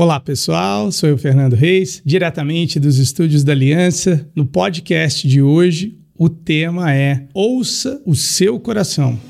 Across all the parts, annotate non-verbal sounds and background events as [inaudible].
Olá pessoal, sou eu Fernando Reis, diretamente dos estúdios da Aliança. No podcast de hoje, o tema é Ouça o seu coração.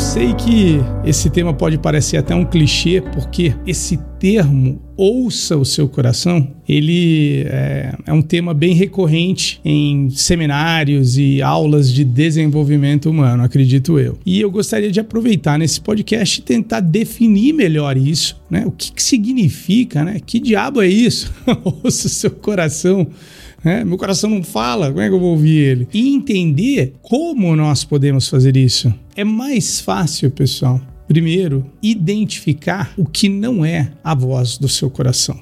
Sei que esse tema pode parecer até um clichê, porque esse termo ouça o seu coração, ele é, é, um tema bem recorrente em seminários e aulas de desenvolvimento humano, acredito eu. E eu gostaria de aproveitar nesse podcast e tentar definir melhor isso, né? O que, que significa, né? Que diabo é isso? [laughs] ouça o seu coração. É, meu coração não fala, como é que eu vou ouvir ele? E entender como nós podemos fazer isso. É mais fácil, pessoal, primeiro, identificar o que não é a voz do seu coração.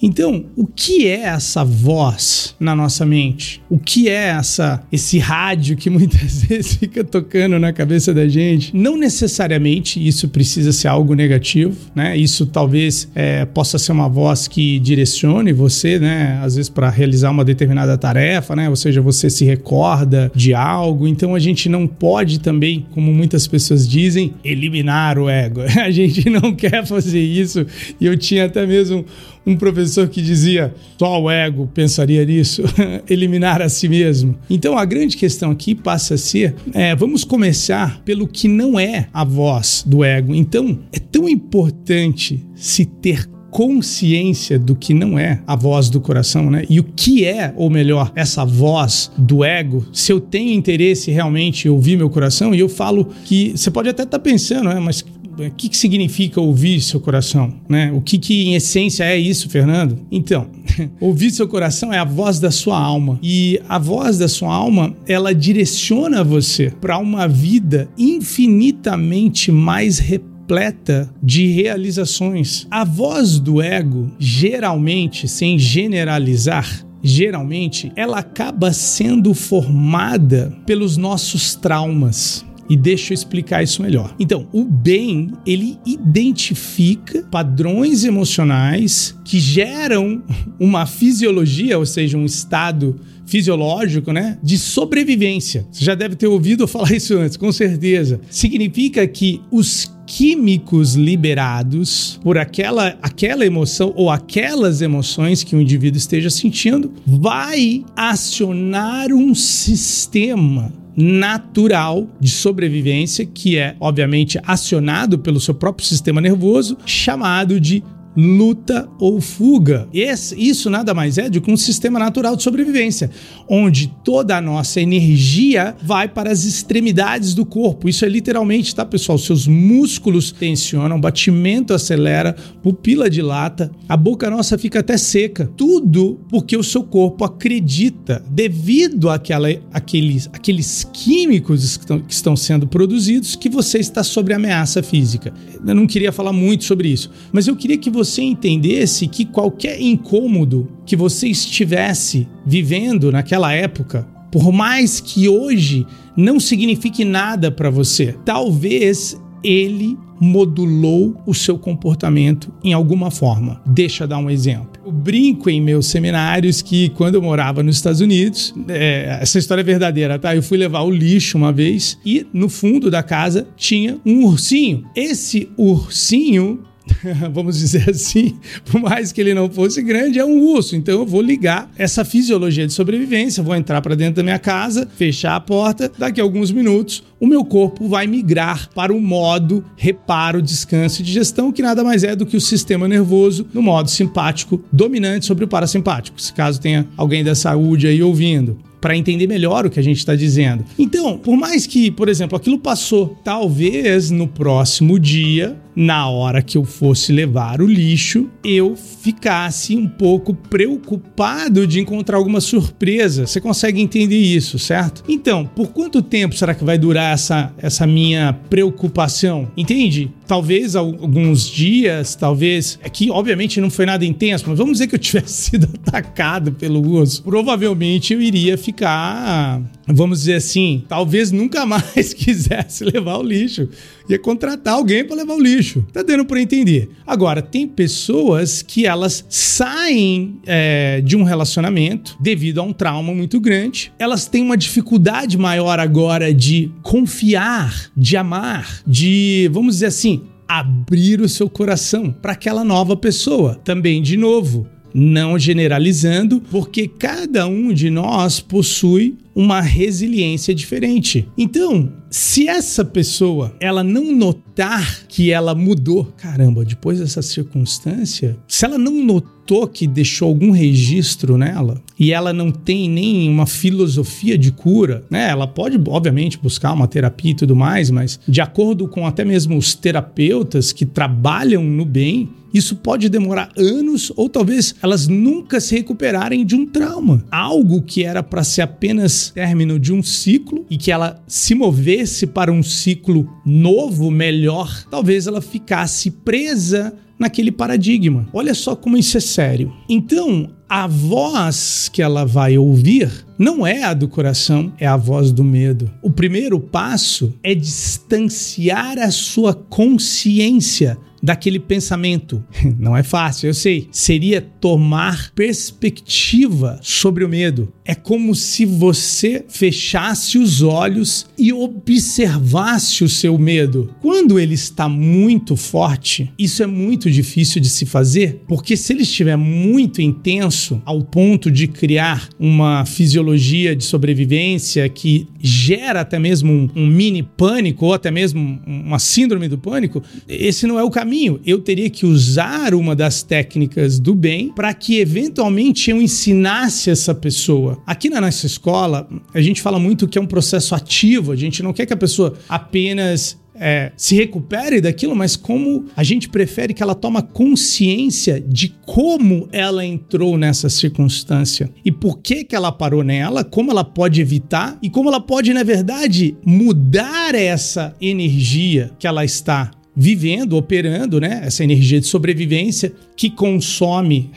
Então, o que é essa voz na nossa mente? O que é essa esse rádio que [laughs] muitas vezes fica tocando na cabeça da gente? Não necessariamente isso precisa ser algo negativo, né? Isso talvez é, possa ser uma voz que direcione você, né? Às vezes para realizar uma determinada tarefa, né? Ou seja, você se recorda de algo. Então a gente não pode também, como muitas pessoas dizem, eliminar o ego. [laughs] A gente não quer fazer isso. E eu tinha até mesmo um professor que dizia só o ego pensaria nisso, [laughs] eliminar a si mesmo. Então a grande questão aqui passa a ser: é, vamos começar pelo que não é a voz do ego. Então é tão importante se ter consciência do que não é a voz do coração, né? E o que é, ou melhor, essa voz do ego, se eu tenho interesse realmente em ouvir meu coração, e eu falo que você pode até estar tá pensando, né? Mas o que, que significa ouvir seu coração? Né? O que, que em essência é isso, Fernando? Então, [laughs] ouvir seu coração é a voz da sua alma. E a voz da sua alma, ela direciona você para uma vida infinitamente mais repleta de realizações. A voz do ego, geralmente, sem generalizar, geralmente, ela acaba sendo formada pelos nossos traumas. E deixa eu explicar isso melhor. Então, o bem, ele identifica padrões emocionais que geram uma fisiologia, ou seja, um estado fisiológico, né, de sobrevivência. Você já deve ter ouvido eu falar isso antes, com certeza. Significa que os químicos liberados por aquela, aquela emoção ou aquelas emoções que o indivíduo esteja sentindo vai acionar um sistema natural de sobrevivência, que é, obviamente, acionado pelo seu próprio sistema nervoso, chamado de luta ou fuga. Esse, isso nada mais é do que um sistema natural de sobrevivência, onde toda a nossa energia vai para as extremidades do corpo. Isso é literalmente, tá, pessoal? Seus músculos tensionam, batimento acelera, pupila dilata, a boca nossa fica até seca. Tudo porque o seu corpo acredita, devido àquela, àqueles, àqueles químicos que estão, que estão sendo produzidos, que você está sob ameaça física. Eu não queria falar muito sobre isso, mas eu queria que você você entendesse que qualquer incômodo que você estivesse vivendo naquela época, por mais que hoje não signifique nada para você, talvez ele modulou o seu comportamento em alguma forma. Deixa eu dar um exemplo. Eu brinco em meus seminários que quando eu morava nos Estados Unidos, é, essa história é verdadeira, tá? Eu fui levar o lixo uma vez e no fundo da casa tinha um ursinho. Esse ursinho [laughs] vamos dizer assim, por mais que ele não fosse grande, é um urso. Então eu vou ligar essa fisiologia de sobrevivência, vou entrar para dentro da minha casa, fechar a porta, daqui a alguns minutos o meu corpo vai migrar para o modo reparo, descanso e digestão, que nada mais é do que o sistema nervoso no modo simpático dominante sobre o parasimpático. Se caso tenha alguém da saúde aí ouvindo para entender melhor o que a gente está dizendo. Então, por mais que, por exemplo, aquilo passou, talvez no próximo dia, na hora que eu fosse levar o lixo, eu ficasse um pouco preocupado de encontrar alguma surpresa. Você consegue entender isso, certo? Então, por quanto tempo será que vai durar essa, essa minha preocupação? Entende? Talvez alguns dias, talvez. Aqui, é obviamente, não foi nada intenso, mas vamos dizer que eu tivesse [laughs] sido atacado pelo urso. Provavelmente eu iria ficar vamos dizer assim, talvez nunca [laughs] mais quisesse levar o lixo. Ia contratar alguém para levar o lixo. Tá dando para entender. Agora, tem pessoas que elas saem é, de um relacionamento devido a um trauma muito grande. Elas têm uma dificuldade maior agora de confiar, de amar, de, vamos dizer assim, abrir o seu coração para aquela nova pessoa. Também, de novo, não generalizando, porque cada um de nós possui uma resiliência diferente. Então, se essa pessoa ela não notar que ela mudou, caramba, depois dessa circunstância, se ela não notou que deixou algum registro nela e ela não tem nem uma filosofia de cura, né? Ela pode, obviamente, buscar uma terapia e tudo mais, mas de acordo com até mesmo os terapeutas que trabalham no bem, isso pode demorar anos ou talvez elas nunca se recuperarem de um trauma. Algo que era para ser apenas término de um ciclo e que ela se movesse para um ciclo novo, melhor, talvez ela ficasse presa naquele paradigma. Olha só como isso é sério. Então, a voz que ela vai ouvir não é a do coração, é a voz do medo. O primeiro passo é distanciar a sua consciência daquele pensamento. [laughs] Não é fácil, eu sei. Seria tomar perspectiva sobre o medo. É como se você fechasse os olhos e observasse o seu medo. Quando ele está muito forte, isso é muito difícil de se fazer, porque se ele estiver muito intenso ao ponto de criar uma fisiologia de sobrevivência que gera até mesmo um, um mini pânico ou até mesmo uma síndrome do pânico, esse não é o caminho. Eu teria que usar uma das técnicas do bem para que eventualmente eu ensinasse essa pessoa. Aqui na nossa escola, a gente fala muito que é um processo ativo, a gente não quer que a pessoa apenas é, se recupere daquilo, mas como a gente prefere que ela toma consciência de como ela entrou nessa circunstância e por que que ela parou nela, como ela pode evitar e como ela pode, na verdade, mudar essa energia que ela está vivendo, operando, né? Essa energia de sobrevivência que consome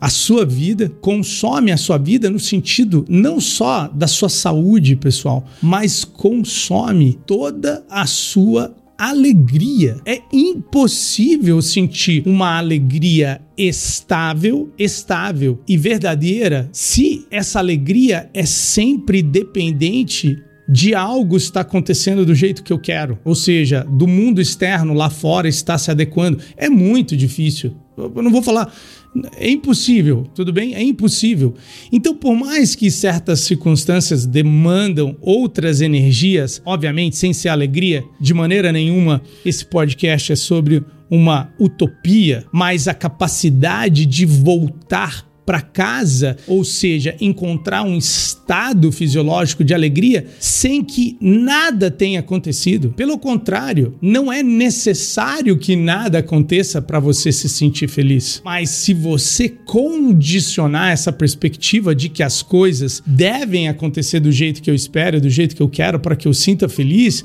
a sua vida, consome a sua vida no sentido não só da sua saúde, pessoal, mas consome toda a sua alegria. É impossível sentir uma alegria estável, estável e verdadeira se essa alegria é sempre dependente de algo está acontecendo do jeito que eu quero, ou seja, do mundo externo lá fora está se adequando. É muito difícil. Eu não vou falar. É impossível, tudo bem? É impossível. Então, por mais que certas circunstâncias demandam outras energias, obviamente, sem ser alegria, de maneira nenhuma esse podcast é sobre uma utopia, mas a capacidade de voltar para casa, ou seja, encontrar um estado fisiológico de alegria sem que nada tenha acontecido. Pelo contrário, não é necessário que nada aconteça para você se sentir feliz. Mas se você condicionar essa perspectiva de que as coisas devem acontecer do jeito que eu espero, do jeito que eu quero para que eu sinta feliz,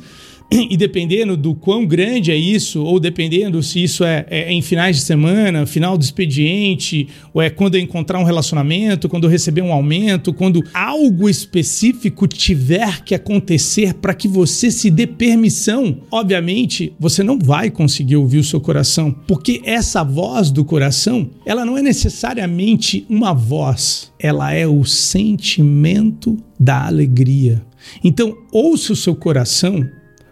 [clears throat] e dependendo do quão grande é isso, ou dependendo se isso é, é, é, em finais de semana, final do expediente, ou é quando eu encontrar um relacionamento, quando eu receber um aumento, quando algo específico tiver que acontecer para que você se dê permissão, obviamente você não vai conseguir ouvir o seu coração, porque essa voz do coração, ela não é necessariamente uma voz, ela é o sentimento da alegria. Então, ouça o seu coração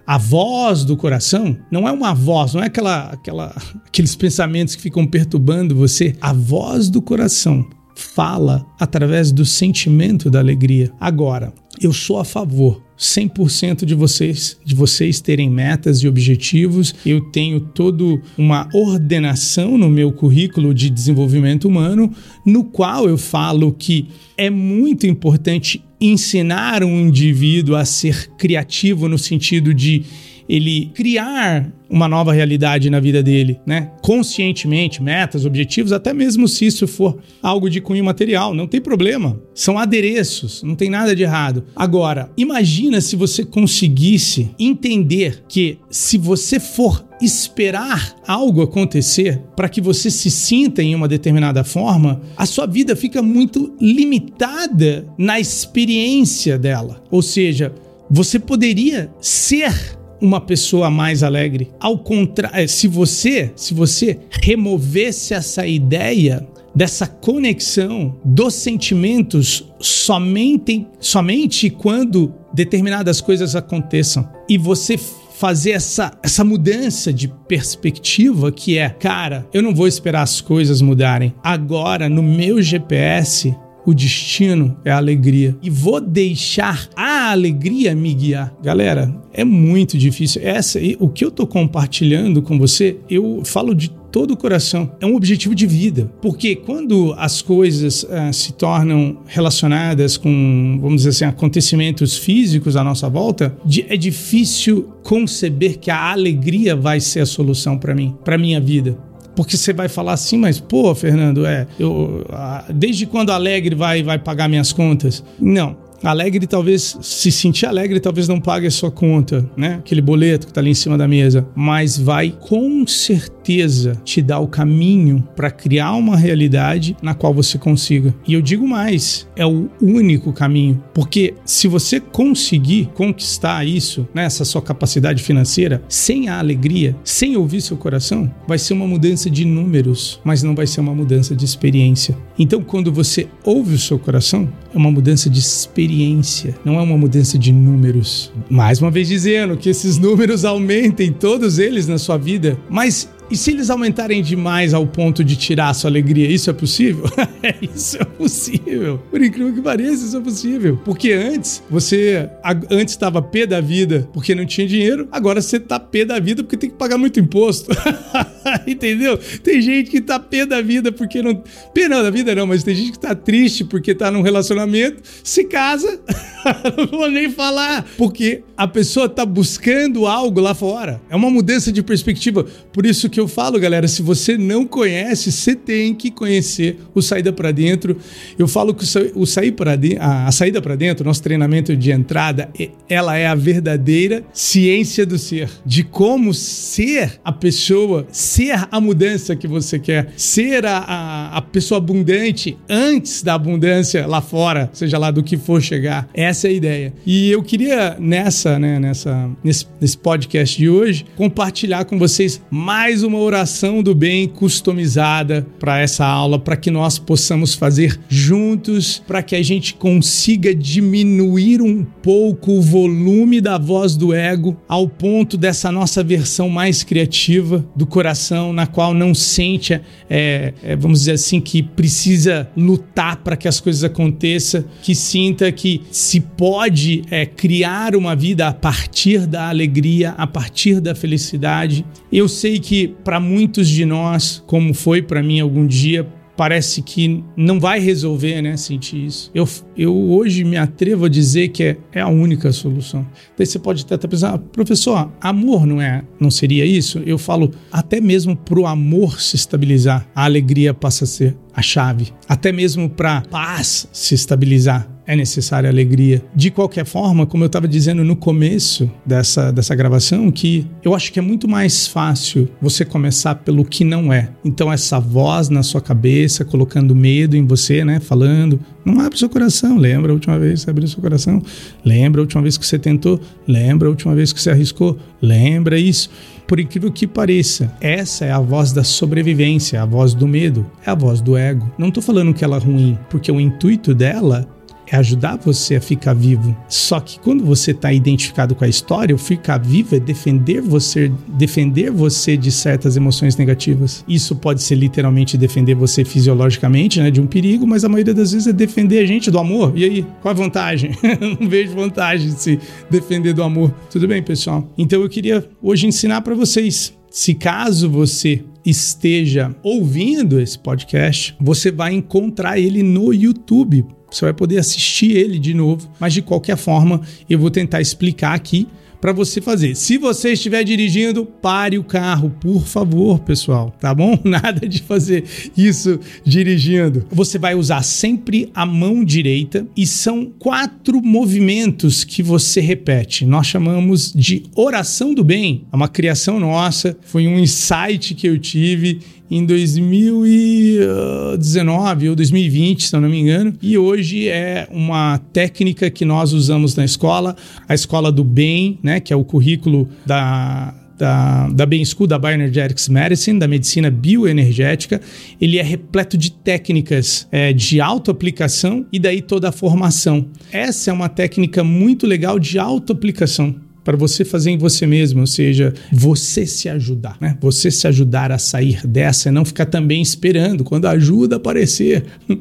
a voz do coração não é uma voz, não é aquela, aquela, [laughs] aqueles pensamentos que ficam perturbando você. A voz do coração fala através do sentimento da alegria. Agora, eu sou a favor 100% de vocês, de vocês terem metas e objetivos. Eu tenho toda uma ordenação no meu currículo de desenvolvimento humano, no qual eu falo que é muito importante ensinar um indivíduo a ser criativo no sentido de ele criar uma nova realidade na vida dele, né? Conscientemente, metas, objetivos, até mesmo se isso for algo de cunho material, não tem problema. São adereços, não tem nada de errado. Agora, imagina se você conseguisse entender que se você for esperar algo acontecer para que você se sinta em uma determinada forma, a sua vida fica muito limitada na experiência dela. Ou seja, você poderia ser uma pessoa mais alegre. Ao contrário, eh, se você, se você removesse essa ideia dessa conexão dos sentimentos somente somente quando determinadas coisas aconteçam e você fazer essa, essa mudança de perspectiva que é, cara, eu não vou esperar as coisas mudarem. Agora, no meu GPS, o destino é a alegria. E vou deixar a alegria me guiar. Galera, é muito difícil. Essa, o que eu tô compartilhando com você, eu falo de todo o coração. É um objetivo de vida. Porque quando as coisas uh, se tornam relacionadas com, vamos dizer assim, acontecimentos físicos à nossa volta, é difícil conceber que a alegria vai ser a solução para mim, para minha vida. Porque você vai falar assim, mas pô, Fernando, é, eu, desde quando Alegre vai, vai pagar minhas contas? Não. Alegre, talvez, se sentir alegre, talvez não pague a sua conta, né? Aquele boleto que tá ali em cima da mesa. Mas vai com certeza te dar o caminho para criar uma realidade na qual você consiga. E eu digo mais, é o único caminho. Porque se você conseguir conquistar isso, né, essa sua capacidade financeira, sem a alegria, sem ouvir seu coração, vai ser uma mudança de números, mas não vai ser uma mudança de experiência. Então, quando você ouve o seu coração, é uma mudança de experiência experiência, não é uma mudança de números. Mais uma vez dizendo que esses números aumentem, todos eles na sua vida, mas e se eles aumentarem demais ao ponto de tirar a sua alegria, isso é possível? [laughs] É, isso é possível. Por incrível que pareça, isso é possível. Porque antes, você antes estava pé da vida porque não tinha dinheiro, agora você tá pé da vida porque tem que pagar muito imposto. [laughs] Entendeu? Tem gente que tá pé da vida porque não. Pé não da vida não, mas tem gente que tá triste porque tá num relacionamento, se casa, [laughs] não vou nem falar, porque a pessoa tá buscando algo lá fora. É uma mudança de perspectiva. Por isso que que eu falo, galera, se você não conhece, você tem que conhecer o Saída para Dentro. Eu falo que o sair para dentro, a saída para dentro, nosso treinamento de entrada, ela é a verdadeira ciência do ser, de como ser a pessoa, ser a mudança que você quer, ser a, a, a pessoa abundante antes da abundância lá fora, seja lá do que for chegar. Essa é a ideia. E eu queria nessa, né, nessa, nesse, nesse podcast de hoje, compartilhar com vocês mais um uma oração do bem customizada para essa aula, para que nós possamos fazer juntos, para que a gente consiga diminuir um pouco o volume da voz do ego ao ponto dessa nossa versão mais criativa do coração, na qual não sente, é, é, vamos dizer assim, que precisa lutar para que as coisas aconteçam, que sinta que se pode é, criar uma vida a partir da alegria, a partir da felicidade. Eu sei que para muitos de nós, como foi para mim algum dia, parece que não vai resolver, né? Sentir isso. Eu, eu hoje me atrevo a dizer que é, é a única solução. Daí você pode até pensar, professor, amor não é, não seria isso? Eu falo, até mesmo para o amor se estabilizar, a alegria passa a ser a chave. Até mesmo para paz se estabilizar, é necessária alegria. De qualquer forma, como eu estava dizendo no começo dessa, dessa gravação, que eu acho que é muito mais fácil você começar pelo que não é. Então, essa voz na sua cabeça, colocando medo em você, né? Falando, não abre seu coração. Lembra a última vez que você abriu seu coração? Lembra a última vez que você tentou? Lembra a última vez que você arriscou? Lembra isso? Por incrível que pareça, essa é a voz da sobrevivência, a voz do medo, é a voz do ego. Não estou falando que ela é ruim, porque o intuito dela é ajudar você a ficar vivo. Só que quando você está identificado com a história, o ficar vivo é defender você, defender você de certas emoções negativas. Isso pode ser literalmente defender você fisiologicamente, né, de um perigo, mas a maioria das vezes é defender a gente do amor. E aí, qual a vantagem? [laughs] Não vejo vantagem de se defender do amor. Tudo bem, pessoal? Então eu queria hoje ensinar para vocês se caso você esteja ouvindo esse podcast, você vai encontrar ele no YouTube. Você vai poder assistir ele de novo, mas de qualquer forma, eu vou tentar explicar aqui para você fazer. Se você estiver dirigindo, pare o carro, por favor, pessoal, tá bom? [laughs] Nada de fazer isso dirigindo. Você vai usar sempre a mão direita e são quatro movimentos que você repete. Nós chamamos de oração do bem. É uma criação nossa, foi um insight que eu tive em 2019 ou 2020, se eu não me engano, e hoje é uma técnica que nós usamos na escola, a escola do bem, né, que é o currículo da da, da Bain School, da Bioenergetics Medicine, da medicina bioenergética, ele é repleto de técnicas é, de autoaplicação e daí toda a formação. Essa é uma técnica muito legal de autoaplicação para você fazer em você mesmo, ou seja, você se ajudar, né? Você se ajudar a sair dessa e não ficar também esperando quando a ajuda aparecer. [laughs]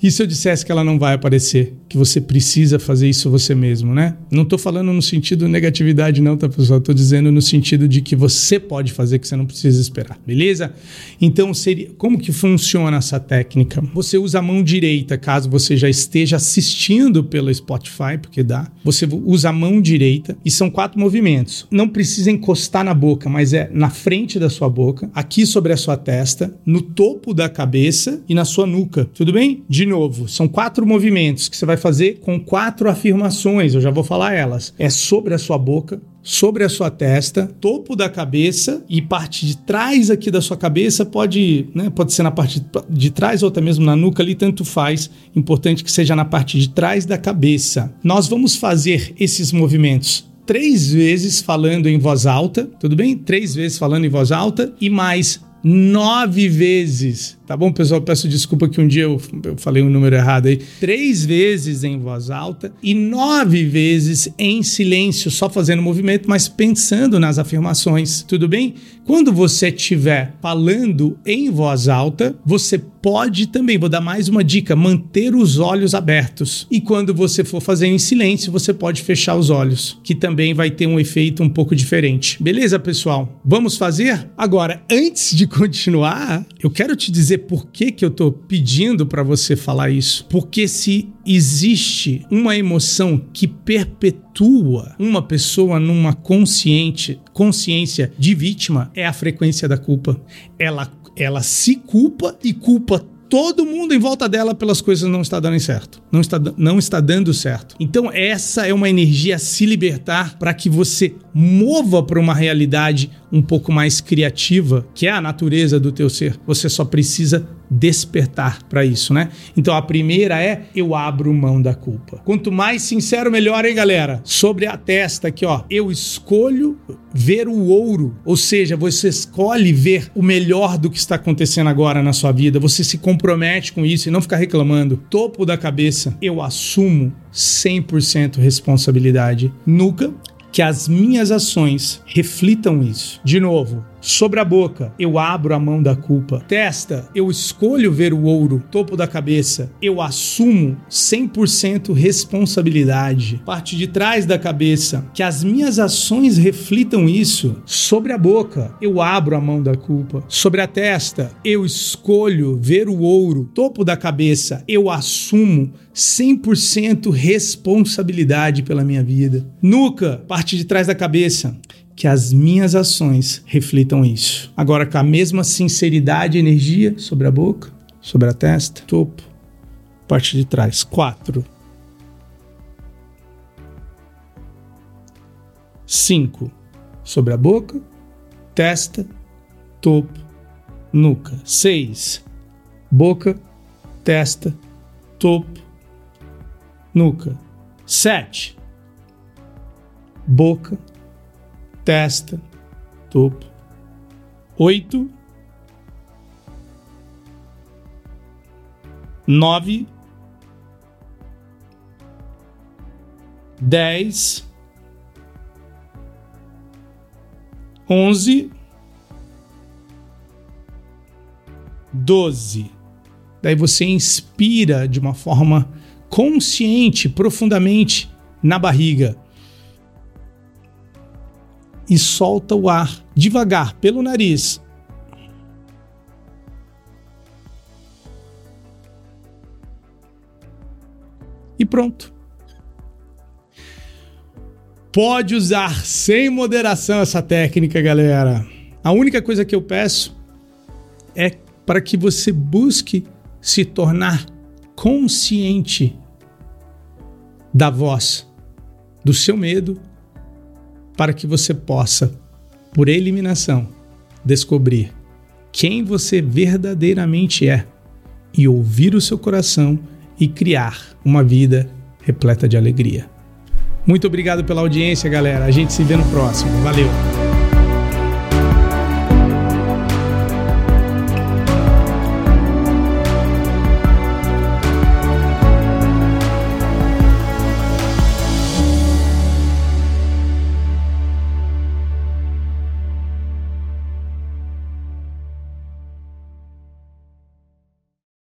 E se eu dissesse que ela não vai aparecer? Que você precisa fazer isso você mesmo, né? Não estou falando no sentido negatividade, não, tá, pessoal? Estou dizendo no sentido de que você pode fazer, que você não precisa esperar, beleza? Então, seria, como que funciona essa técnica? Você usa a mão direita, caso você já esteja assistindo pelo Spotify, porque dá. Você usa a mão direita e são quatro movimentos. Não precisa encostar na boca, mas é na frente da sua boca, aqui sobre a sua testa, no topo da cabeça e na sua nuca. Tudo bem? De novo, são quatro movimentos que você vai fazer com quatro afirmações, eu já vou falar elas. É sobre a sua boca, sobre a sua testa, topo da cabeça e parte de trás aqui da sua cabeça pode, né, pode ser na parte de trás ou até mesmo na nuca ali, tanto faz. Importante que seja na parte de trás da cabeça. Nós vamos fazer esses movimentos três vezes falando em voz alta, tudo bem? Três vezes falando em voz alta e mais nove vezes Tá bom, pessoal? Peço desculpa que um dia eu, eu falei um número errado aí. Três vezes em voz alta e nove vezes em silêncio, só fazendo movimento, mas pensando nas afirmações. Tudo bem? Quando você estiver falando em voz alta, você pode também, vou dar mais uma dica, manter os olhos abertos. E quando você for fazer em silêncio, você pode fechar os olhos, que também vai ter um efeito um pouco diferente. Beleza, pessoal? Vamos fazer? Agora, antes de continuar, eu quero te dizer por que, que eu estou pedindo para você falar isso. Porque se existe uma emoção que perpetua uma pessoa numa consciente, consciência de vítima, é a frequência da culpa. Ela, ela se culpa e culpa todo mundo em volta dela pelas coisas não está dando certo. Não está, não está dando certo. Então, essa é uma energia a se libertar para que você mova para uma realidade um pouco mais criativa, que é a natureza do teu ser. Você só precisa despertar para isso, né? Então a primeira é eu abro mão da culpa. Quanto mais sincero melhor, hein, galera? Sobre a testa aqui, ó, eu escolho ver o ouro, ou seja, você escolhe ver o melhor do que está acontecendo agora na sua vida. Você se compromete com isso e não ficar reclamando. Topo da cabeça, eu assumo 100% responsabilidade. Nuca, que as minhas ações reflitam isso. De novo, Sobre a boca, eu abro a mão da culpa. Testa, eu escolho ver o ouro. Topo da cabeça, eu assumo 100% responsabilidade. Parte de trás da cabeça, que as minhas ações reflitam isso. Sobre a boca, eu abro a mão da culpa. Sobre a testa, eu escolho ver o ouro. Topo da cabeça, eu assumo 100% responsabilidade pela minha vida. Nuca, parte de trás da cabeça que as minhas ações reflitam isso. Agora, com a mesma sinceridade e energia sobre a boca, sobre a testa, topo, parte de trás. Quatro. Cinco. Sobre a boca, testa, topo, nuca. Seis. Boca, testa, topo, nuca. Sete. Boca, testa, topo. Oito, nove, dez, onze, doze. Daí você inspira de uma forma consciente, profundamente na barriga e solta o ar devagar pelo nariz. E pronto. Pode usar sem moderação essa técnica, galera. A única coisa que eu peço é para que você busque se tornar consciente da voz, do seu medo, para que você possa, por eliminação, descobrir quem você verdadeiramente é e ouvir o seu coração e criar uma vida repleta de alegria. Muito obrigado pela audiência, galera. A gente se vê no próximo. Valeu!